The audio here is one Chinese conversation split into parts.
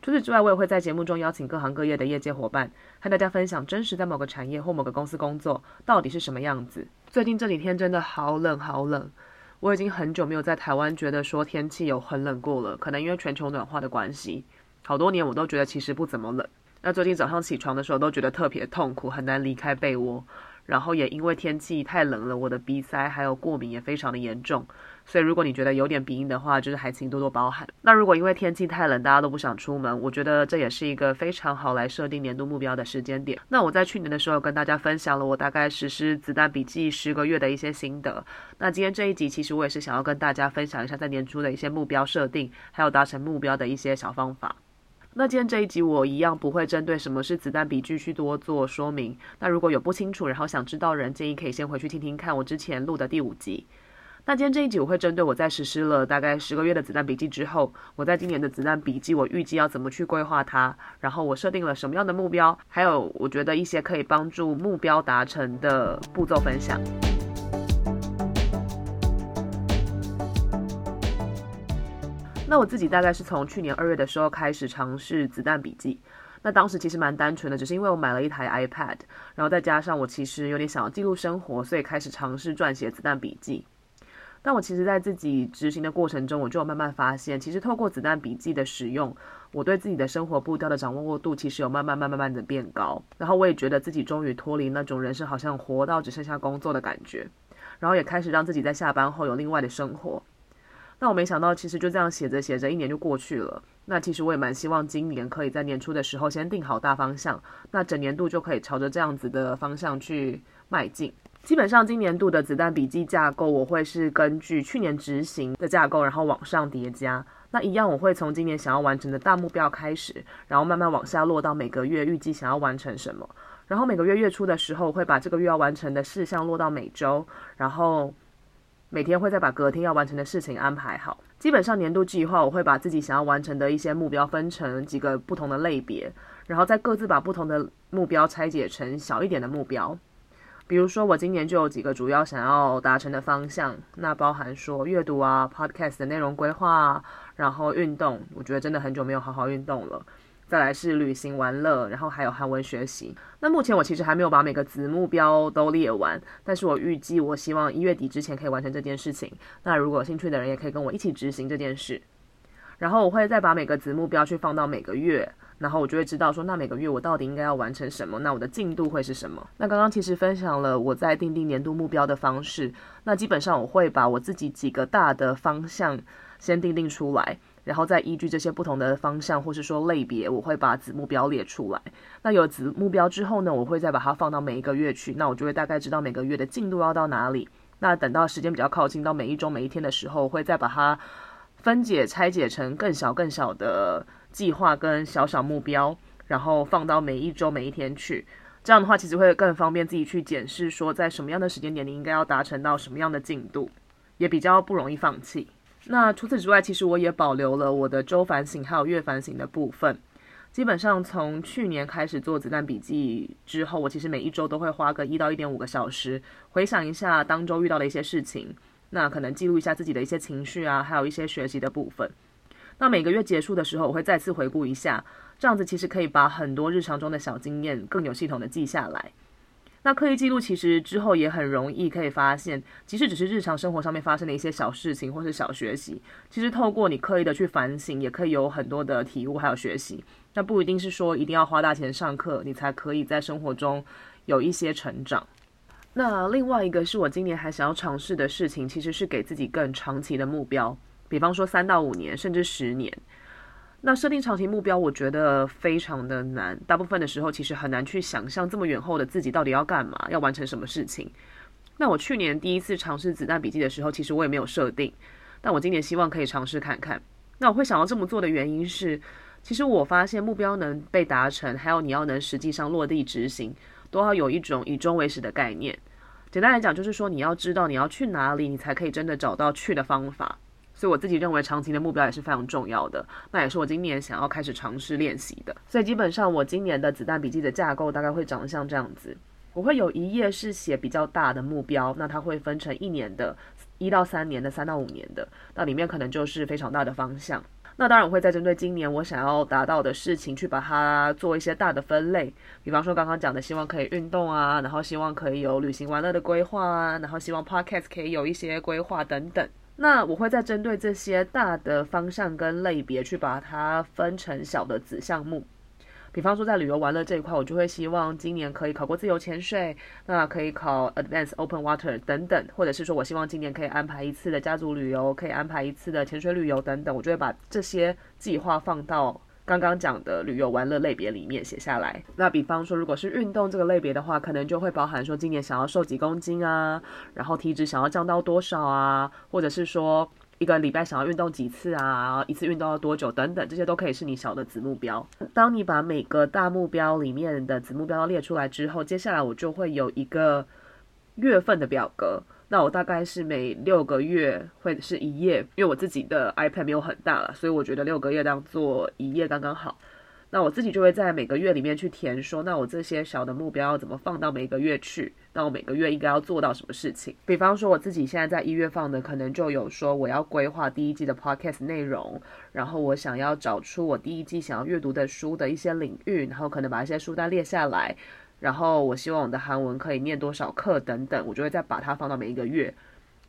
除此之外，我也会在节目中邀请各行各业的业界伙伴，和大家分享真实在某个产业或某个公司工作到底是什么样子。最近这几天真的好冷好冷，我已经很久没有在台湾觉得说天气有很冷过了。可能因为全球暖化的关系，好多年我都觉得其实不怎么冷。那最近早上起床的时候都觉得特别痛苦，很难离开被窝。然后也因为天气太冷了，我的鼻塞还有过敏也非常的严重，所以如果你觉得有点鼻音的话，就是还请多多包涵。那如果因为天气太冷，大家都不想出门，我觉得这也是一个非常好来设定年度目标的时间点。那我在去年的时候跟大家分享了我大概实施子弹笔记十个月的一些心得。那今天这一集其实我也是想要跟大家分享一下在年初的一些目标设定，还有达成目标的一些小方法。那今天这一集我一样不会针对什么是子弹笔记去多做说明。那如果有不清楚，然后想知道人，建议可以先回去听听看我之前录的第五集。那今天这一集我会针对我在实施了大概十个月的子弹笔记之后，我在今年的子弹笔记我预计要怎么去规划它，然后我设定了什么样的目标，还有我觉得一些可以帮助目标达成的步骤分享。那我自己大概是从去年二月的时候开始尝试子弹笔记。那当时其实蛮单纯的，只是因为我买了一台 iPad，然后再加上我其实有点想要记录生活，所以开始尝试撰写子弹笔记。但我其实在自己执行的过程中，我就慢慢发现，其实透过子弹笔记的使用，我对自己的生活步调的掌握度其实有慢慢、慢慢、慢的变高。然后我也觉得自己终于脱离那种人生好像活到只剩下工作的感觉，然后也开始让自己在下班后有另外的生活。那我没想到，其实就这样写着写着，一年就过去了。那其实我也蛮希望今年可以在年初的时候先定好大方向，那整年度就可以朝着这样子的方向去迈进。基本上今年度的子弹笔记架构，我会是根据去年执行的架构，然后往上叠加。那一样，我会从今年想要完成的大目标开始，然后慢慢往下落到每个月预计想要完成什么。然后每个月月初的时候，会把这个月要完成的事项落到每周，然后。每天会再把隔天要完成的事情安排好。基本上年度计划，我会把自己想要完成的一些目标分成几个不同的类别，然后再各自把不同的目标拆解成小一点的目标。比如说，我今年就有几个主要想要达成的方向，那包含说阅读啊、podcast 的内容规划，然后运动。我觉得真的很久没有好好运动了。再来是旅行玩乐，然后还有韩文学习。那目前我其实还没有把每个子目标都列完，但是我预计我希望一月底之前可以完成这件事情。那如果有兴趣的人也可以跟我一起执行这件事。然后我会再把每个子目标去放到每个月，然后我就会知道说，那每个月我到底应该要完成什么，那我的进度会是什么。那刚刚其实分享了我在定定年度目标的方式，那基本上我会把我自己几个大的方向先定定出来。然后再依据这些不同的方向，或是说类别，我会把子目标列出来。那有子目标之后呢，我会再把它放到每一个月去。那我就会大概知道每个月的进度要到哪里。那等到时间比较靠近到每一周、每一天的时候，我会再把它分解、拆解成更小、更小的计划跟小小目标，然后放到每一周、每一天去。这样的话，其实会更方便自己去检视，说在什么样的时间点你应该要达成到什么样的进度，也比较不容易放弃。那除此之外，其实我也保留了我的周反省还有月反省的部分。基本上从去年开始做子弹笔记之后，我其实每一周都会花个一到一点五个小时，回想一下当周遇到的一些事情，那可能记录一下自己的一些情绪啊，还有一些学习的部分。那每个月结束的时候，我会再次回顾一下，这样子其实可以把很多日常中的小经验更有系统的记下来。那刻意记录其实之后也很容易可以发现，即使只是日常生活上面发生的一些小事情或是小学习，其实透过你刻意的去反省，也可以有很多的体悟还有学习。那不一定是说一定要花大钱上课，你才可以在生活中有一些成长。那另外一个是我今年还想要尝试的事情，其实是给自己更长期的目标，比方说三到五年，甚至十年。那设定长期目标，我觉得非常的难。大部分的时候，其实很难去想象这么远后的自己到底要干嘛，要完成什么事情。那我去年第一次尝试子弹笔记的时候，其实我也没有设定。但我今年希望可以尝试看看。那我会想要这么做的原因是，其实我发现目标能被达成，还有你要能实际上落地执行，都要有一种以终为始的概念。简单来讲，就是说你要知道你要去哪里，你才可以真的找到去的方法。所以我自己认为，长期的目标也是非常重要的。那也是我今年想要开始尝试练习的。所以基本上，我今年的子弹笔记的架构大概会长得像这样子。我会有一页是写比较大的目标，那它会分成一年的、一到三年的、三到五年的。那里面可能就是非常大的方向。那当然我会再针对今年我想要达到的事情去把它做一些大的分类。比方说刚刚讲的，希望可以运动啊，然后希望可以有旅行玩乐的规划啊，然后希望 Podcast 可以有一些规划等等。那我会再针对这些大的方向跟类别去把它分成小的子项目。比方说在旅游玩乐这一块，我就会希望今年可以考过自由潜水，那可以考 Advanced Open Water 等等，或者是说我希望今年可以安排一次的家族旅游，可以安排一次的潜水旅游等等，我就会把这些计划放到。刚刚讲的旅游玩乐类别里面写下来。那比方说，如果是运动这个类别的话，可能就会包含说今年想要瘦几公斤啊，然后体脂想要降到多少啊，或者是说一个礼拜想要运动几次啊，一次运动要多久等等，这些都可以是你小的子目标。当你把每个大目标里面的子目标列出来之后，接下来我就会有一个月份的表格。那我大概是每六个月会是一页，因为我自己的 iPad 没有很大了，所以我觉得六个月当做一页刚刚好。那我自己就会在每个月里面去填说，那我这些小的目标要怎么放到每个月去？那我每个月应该要做到什么事情？比方说我自己现在在一月放的，可能就有说我要规划第一季的 Podcast 内容，然后我想要找出我第一季想要阅读的书的一些领域，然后可能把一些书单列下来。然后我希望我的韩文可以念多少课等等，我就会再把它放到每一个月。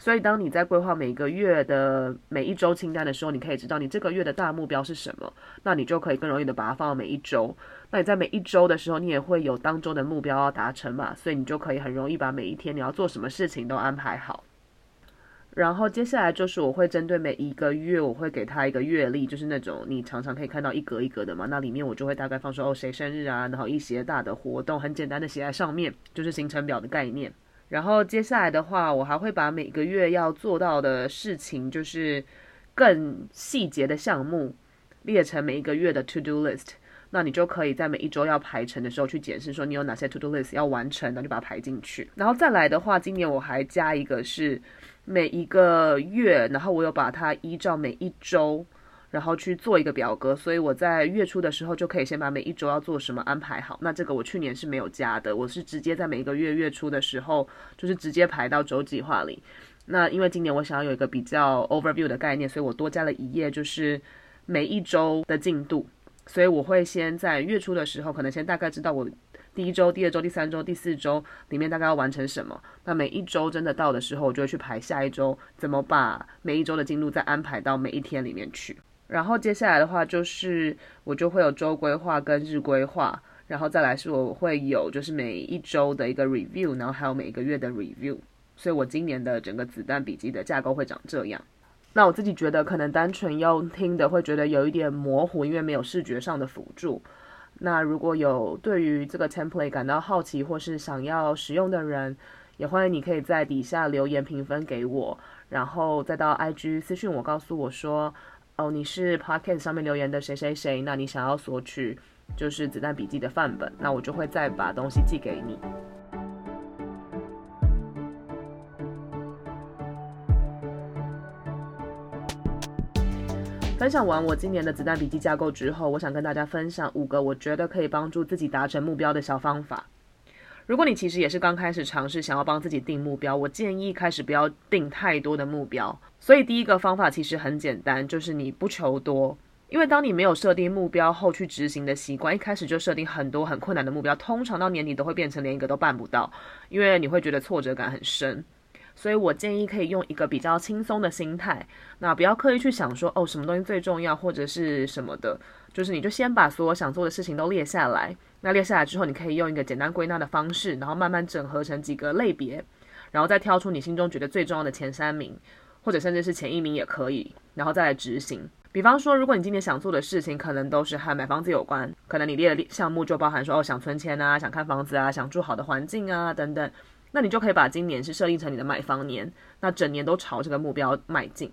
所以当你在规划每一个月的每一周清单的时候，你可以知道你这个月的大目标是什么，那你就可以更容易的把它放到每一周。那你在每一周的时候，你也会有当周的目标要达成嘛，所以你就可以很容易把每一天你要做什么事情都安排好。然后接下来就是我会针对每一个月，我会给他一个月历，就是那种你常常可以看到一格一格的嘛。那里面我就会大概放说哦，谁生日啊，然后一些大的活动，很简单的写在上面，就是行程表的概念。然后接下来的话，我还会把每个月要做到的事情，就是更细节的项目列成每一个月的 to do list。那你就可以在每一周要排程的时候去检视说你有哪些 to do list 要完成，那就把它排进去。然后再来的话，今年我还加一个是。每一个月，然后我有把它依照每一周，然后去做一个表格，所以我在月初的时候就可以先把每一周要做什么安排好。那这个我去年是没有加的，我是直接在每一个月月初的时候，就是直接排到周计划里。那因为今年我想要有一个比较 overview 的概念，所以我多加了一页，就是每一周的进度。所以我会先在月初的时候，可能先大概知道我。第一周、第二周、第三周、第四周里面大概要完成什么？那每一周真的到的时候，我就会去排下一周怎么把每一周的进度再安排到每一天里面去。然后接下来的话就是我就会有周规划跟日规划，然后再来是我会有就是每一周的一个 review，然后还有每一个月的 review。所以我今年的整个子弹笔记的架构会长这样。那我自己觉得可能单纯用听的会觉得有一点模糊，因为没有视觉上的辅助。那如果有对于这个 template 感到好奇或是想要使用的人，也欢迎你可以在底下留言评分给我，然后再到 IG 私讯我，告诉我说，哦，你是 Podcast 上面留言的谁谁谁，那你想要索取就是子弹笔记的范本，那我就会再把东西寄给你。分享完我今年的子弹笔记架构之后，我想跟大家分享五个我觉得可以帮助自己达成目标的小方法。如果你其实也是刚开始尝试想要帮自己定目标，我建议开始不要定太多的目标。所以第一个方法其实很简单，就是你不求多。因为当你没有设定目标后去执行的习惯，一开始就设定很多很困难的目标，通常到年底都会变成连一个都办不到，因为你会觉得挫折感很深。所以我建议可以用一个比较轻松的心态，那不要刻意去想说哦，什么东西最重要或者是什么的，就是你就先把所有想做的事情都列下来。那列下来之后，你可以用一个简单归纳的方式，然后慢慢整合成几个类别，然后再挑出你心中觉得最重要的前三名，或者甚至是前一名也可以，然后再来执行。比方说，如果你今年想做的事情可能都是和买房子有关，可能你列的项目就包含说哦，想存钱啊，想看房子啊，想住好的环境啊等等。那你就可以把今年是设定成你的买房年，那整年都朝这个目标迈进。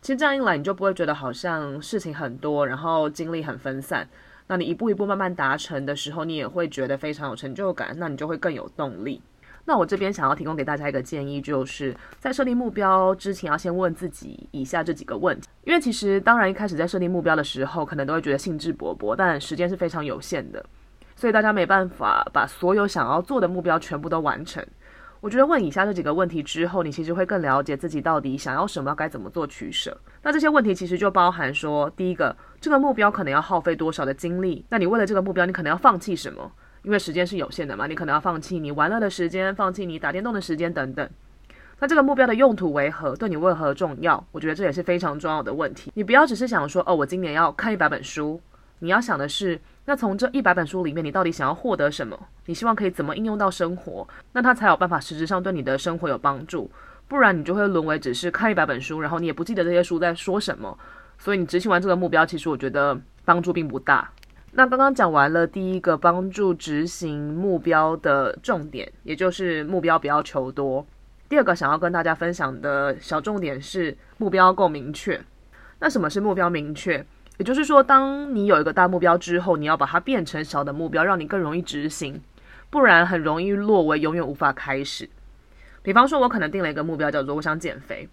其实这样一来，你就不会觉得好像事情很多，然后精力很分散。那你一步一步慢慢达成的时候，你也会觉得非常有成就感，那你就会更有动力。那我这边想要提供给大家一个建议，就是在设定目标之前，要先问自己以下这几个问题。因为其实当然一开始在设定目标的时候，可能都会觉得兴致勃勃，但时间是非常有限的，所以大家没办法把所有想要做的目标全部都完成。我觉得问以下这几个问题之后，你其实会更了解自己到底想要什么，该怎么做取舍。那这些问题其实就包含说，第一个，这个目标可能要耗费多少的精力？那你为了这个目标，你可能要放弃什么？因为时间是有限的嘛，你可能要放弃你玩乐的时间，放弃你打电动的时间等等。那这个目标的用途为何？对你为何重要？我觉得这也是非常重要的问题。你不要只是想说，哦，我今年要看一百本书。你要想的是，那从这一百本书里面，你到底想要获得什么？你希望可以怎么应用到生活？那它才有办法实质上对你的生活有帮助。不然你就会沦为只是看一百本书，然后你也不记得这些书在说什么。所以你执行完这个目标，其实我觉得帮助并不大。那刚刚讲完了第一个帮助执行目标的重点，也就是目标不要求多。第二个想要跟大家分享的小重点是目标够明确。那什么是目标明确？也就是说，当你有一个大目标之后，你要把它变成小的目标，让你更容易执行，不然很容易落为永远无法开始。比方说，我可能定了一个目标，叫做我想减肥。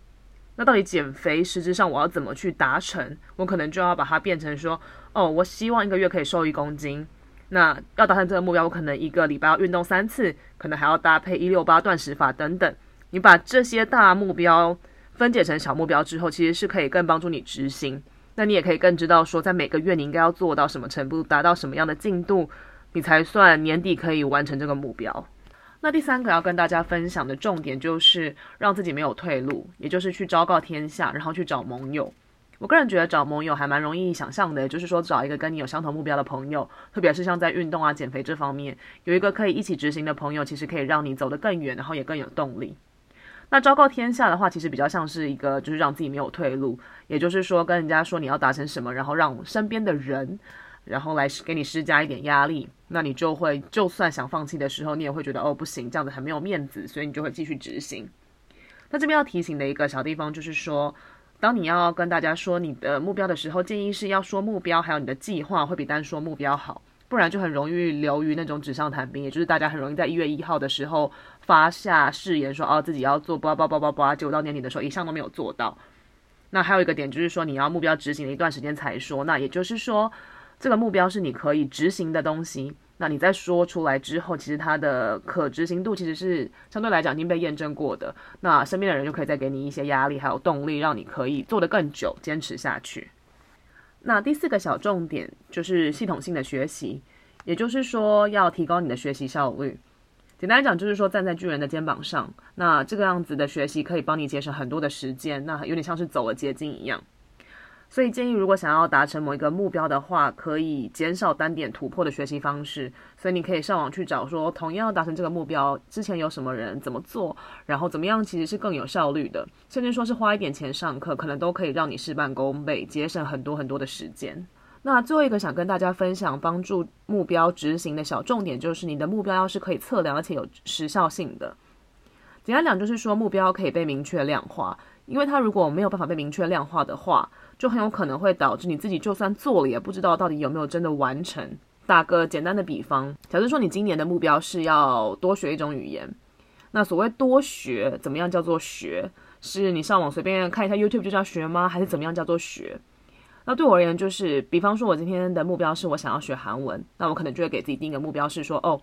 那到底减肥实质上我要怎么去达成？我可能就要把它变成说，哦，我希望一个月可以瘦一公斤。那要达成这个目标，我可能一个礼拜要运动三次，可能还要搭配一六八断食法等等。你把这些大目标分解成小目标之后，其实是可以更帮助你执行。那你也可以更知道说，在每个月你应该要做到什么程度，达到什么样的进度，你才算年底可以完成这个目标。那第三个要跟大家分享的重点就是让自己没有退路，也就是去昭告天下，然后去找盟友。我个人觉得找盟友还蛮容易想象的，就是说找一个跟你有相同目标的朋友，特别是像在运动啊、减肥这方面，有一个可以一起执行的朋友，其实可以让你走得更远，然后也更有动力。那昭告天下的话，其实比较像是一个就是让自己没有退路，也就是说跟人家说你要达成什么，然后让身边的人。然后来给你施加一点压力，那你就会就算想放弃的时候，你也会觉得哦不行，这样子很没有面子，所以你就会继续执行。那这边要提醒的一个小地方就是说，当你要跟大家说你的目标的时候，建议是要说目标，还有你的计划会比单说目标好，不然就很容易流于那种纸上谈兵，也就是大家很容易在一月一号的时候发下誓言说哦自己要做叭叭叭叭叭，结果到年底的时候一项都没有做到。那还有一个点就是说，你要目标执行了一段时间才说，那也就是说。这个目标是你可以执行的东西，那你在说出来之后，其实它的可执行度其实是相对来讲已经被验证过的。那身边的人就可以再给你一些压力，还有动力，让你可以做得更久，坚持下去。那第四个小重点就是系统性的学习，也就是说要提高你的学习效率。简单来讲，就是说站在巨人的肩膀上，那这个样子的学习可以帮你节省很多的时间，那有点像是走了捷径一样。所以建议，如果想要达成某一个目标的话，可以减少单点突破的学习方式。所以你可以上网去找说，同样达成这个目标之前有什么人怎么做，然后怎么样其实是更有效率的。甚至说是花一点钱上课，可能都可以让你事半功倍，节省很多很多的时间。那最后一个想跟大家分享帮助目标执行的小重点，就是你的目标要是可以测量而且有时效性的。简单讲就是说，目标可以被明确量化，因为它如果没有办法被明确量化的话，就很有可能会导致你自己就算做了，也不知道到底有没有真的完成。打个简单的比方，假设说你今年的目标是要多学一种语言，那所谓多学，怎么样叫做学？是你上网随便看一下 YouTube 就叫学吗？还是怎么样叫做学？那对我而言，就是比方说，我今天的目标是我想要学韩文，那我可能就会给自己定一个目标，是说，哦，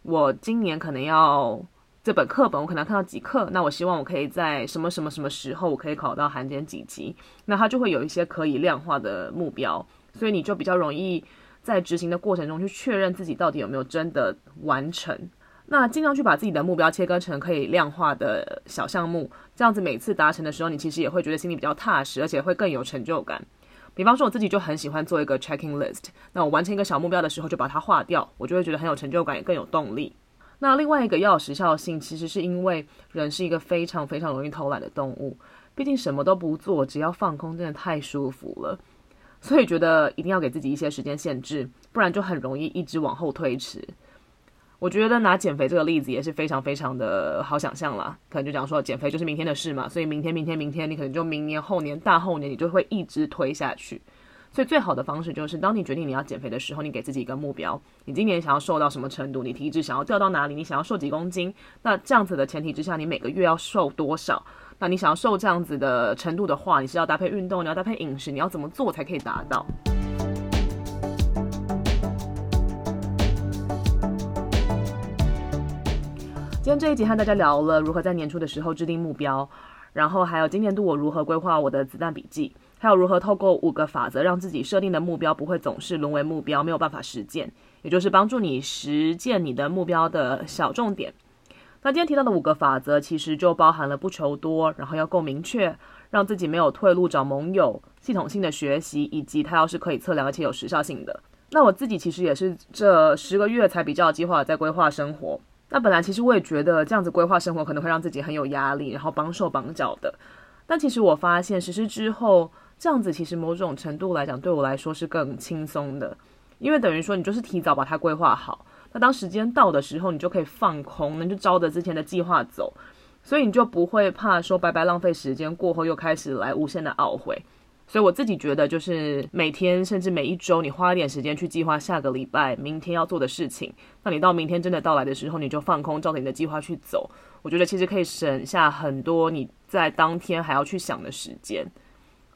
我今年可能要。这本课本我可能要看到几课，那我希望我可以在什么什么什么时候我可以考到韩检几级，那它就会有一些可以量化的目标，所以你就比较容易在执行的过程中去确认自己到底有没有真的完成。那尽量去把自己的目标切割成可以量化的小项目，这样子每次达成的时候，你其实也会觉得心里比较踏实，而且会更有成就感。比方说我自己就很喜欢做一个 checking list，那我完成一个小目标的时候就把它划掉，我就会觉得很有成就感，也更有动力。那另外一个要有时效性，其实是因为人是一个非常非常容易偷懒的动物。毕竟什么都不做，只要放空，真的太舒服了。所以觉得一定要给自己一些时间限制，不然就很容易一直往后推迟。我觉得拿减肥这个例子也是非常非常的好想象啦。可能就讲说减肥就是明天的事嘛，所以明天、明天、明天，你可能就明年、后年、大后年，你就会一直推下去。所以最好的方式就是，当你决定你要减肥的时候，你给自己一个目标，你今年想要瘦到什么程度，你体脂想要掉到哪里，你想要瘦几公斤，那这样子的前提之下，你每个月要瘦多少？那你想要瘦这样子的程度的话，你是要搭配运动，你要搭配饮食，你要怎么做才可以达到？今天这一集和大家聊了如何在年初的时候制定目标，然后还有今年度我如何规划我的子弹笔记，还有如何透过五个法则让自己设定的目标不会总是沦为目标，没有办法实践，也就是帮助你实践你的目标的小重点。那今天提到的五个法则，其实就包含了不求多，然后要够明确，让自己没有退路找盟友，系统性的学习，以及它要是可以测量而且有时效性的。那我自己其实也是这十个月才比较计划在规划生活。那本来其实我也觉得这样子规划生活可能会让自己很有压力，然后绑手绑脚的。但其实我发现实施之后，这样子其实某种程度来讲对我来说是更轻松的，因为等于说你就是提早把它规划好。那当时间到的时候，你就可以放空，那就照着之前的计划走，所以你就不会怕说白白浪费时间，过后又开始来无限的懊悔。所以我自己觉得，就是每天甚至每一周，你花一点时间去计划下个礼拜、明天要做的事情，那你到明天真的到来的时候，你就放空，照着你的计划去走。我觉得其实可以省下很多你在当天还要去想的时间。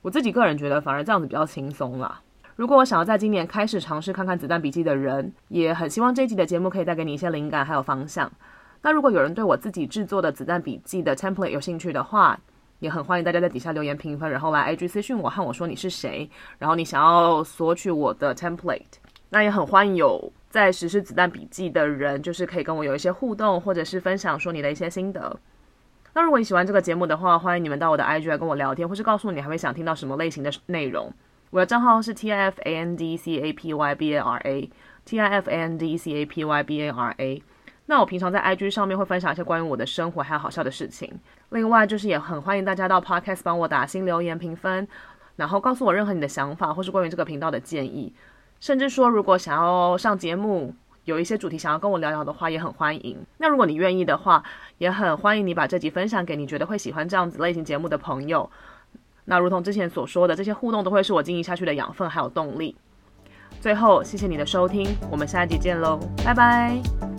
我自己个人觉得，反而这样子比较轻松啦。如果我想要在今年开始尝试看看子弹笔记的人，也很希望这一集的节目可以带给你一些灵感还有方向。那如果有人对我自己制作的子弹笔记的 template 有兴趣的话，也很欢迎大家在底下留言评分，然后来 IG 私讯我和我说你是谁，然后你想要索取我的 template。那也很欢迎有在实施子弹笔记的人，就是可以跟我有一些互动，或者是分享说你的一些心得。那如果你喜欢这个节目的话，欢迎你们到我的 IG 来跟我聊天，或是告诉我你还会想听到什么类型的内容。我的账号是 T I F A N D C A P Y B A R A，T I F A N D C A P Y B A R A。那我平常在 IG 上面会分享一些关于我的生活还有好笑的事情。另外就是也很欢迎大家到 Podcast 帮我打新留言评分，然后告诉我任何你的想法或是关于这个频道的建议，甚至说如果想要上节目，有一些主题想要跟我聊聊的话，也很欢迎。那如果你愿意的话，也很欢迎你把这集分享给你觉得会喜欢这样子类型节目的朋友。那如同之前所说的，这些互动都会是我经营下去的养分还有动力。最后，谢谢你的收听，我们下一集见喽，拜拜。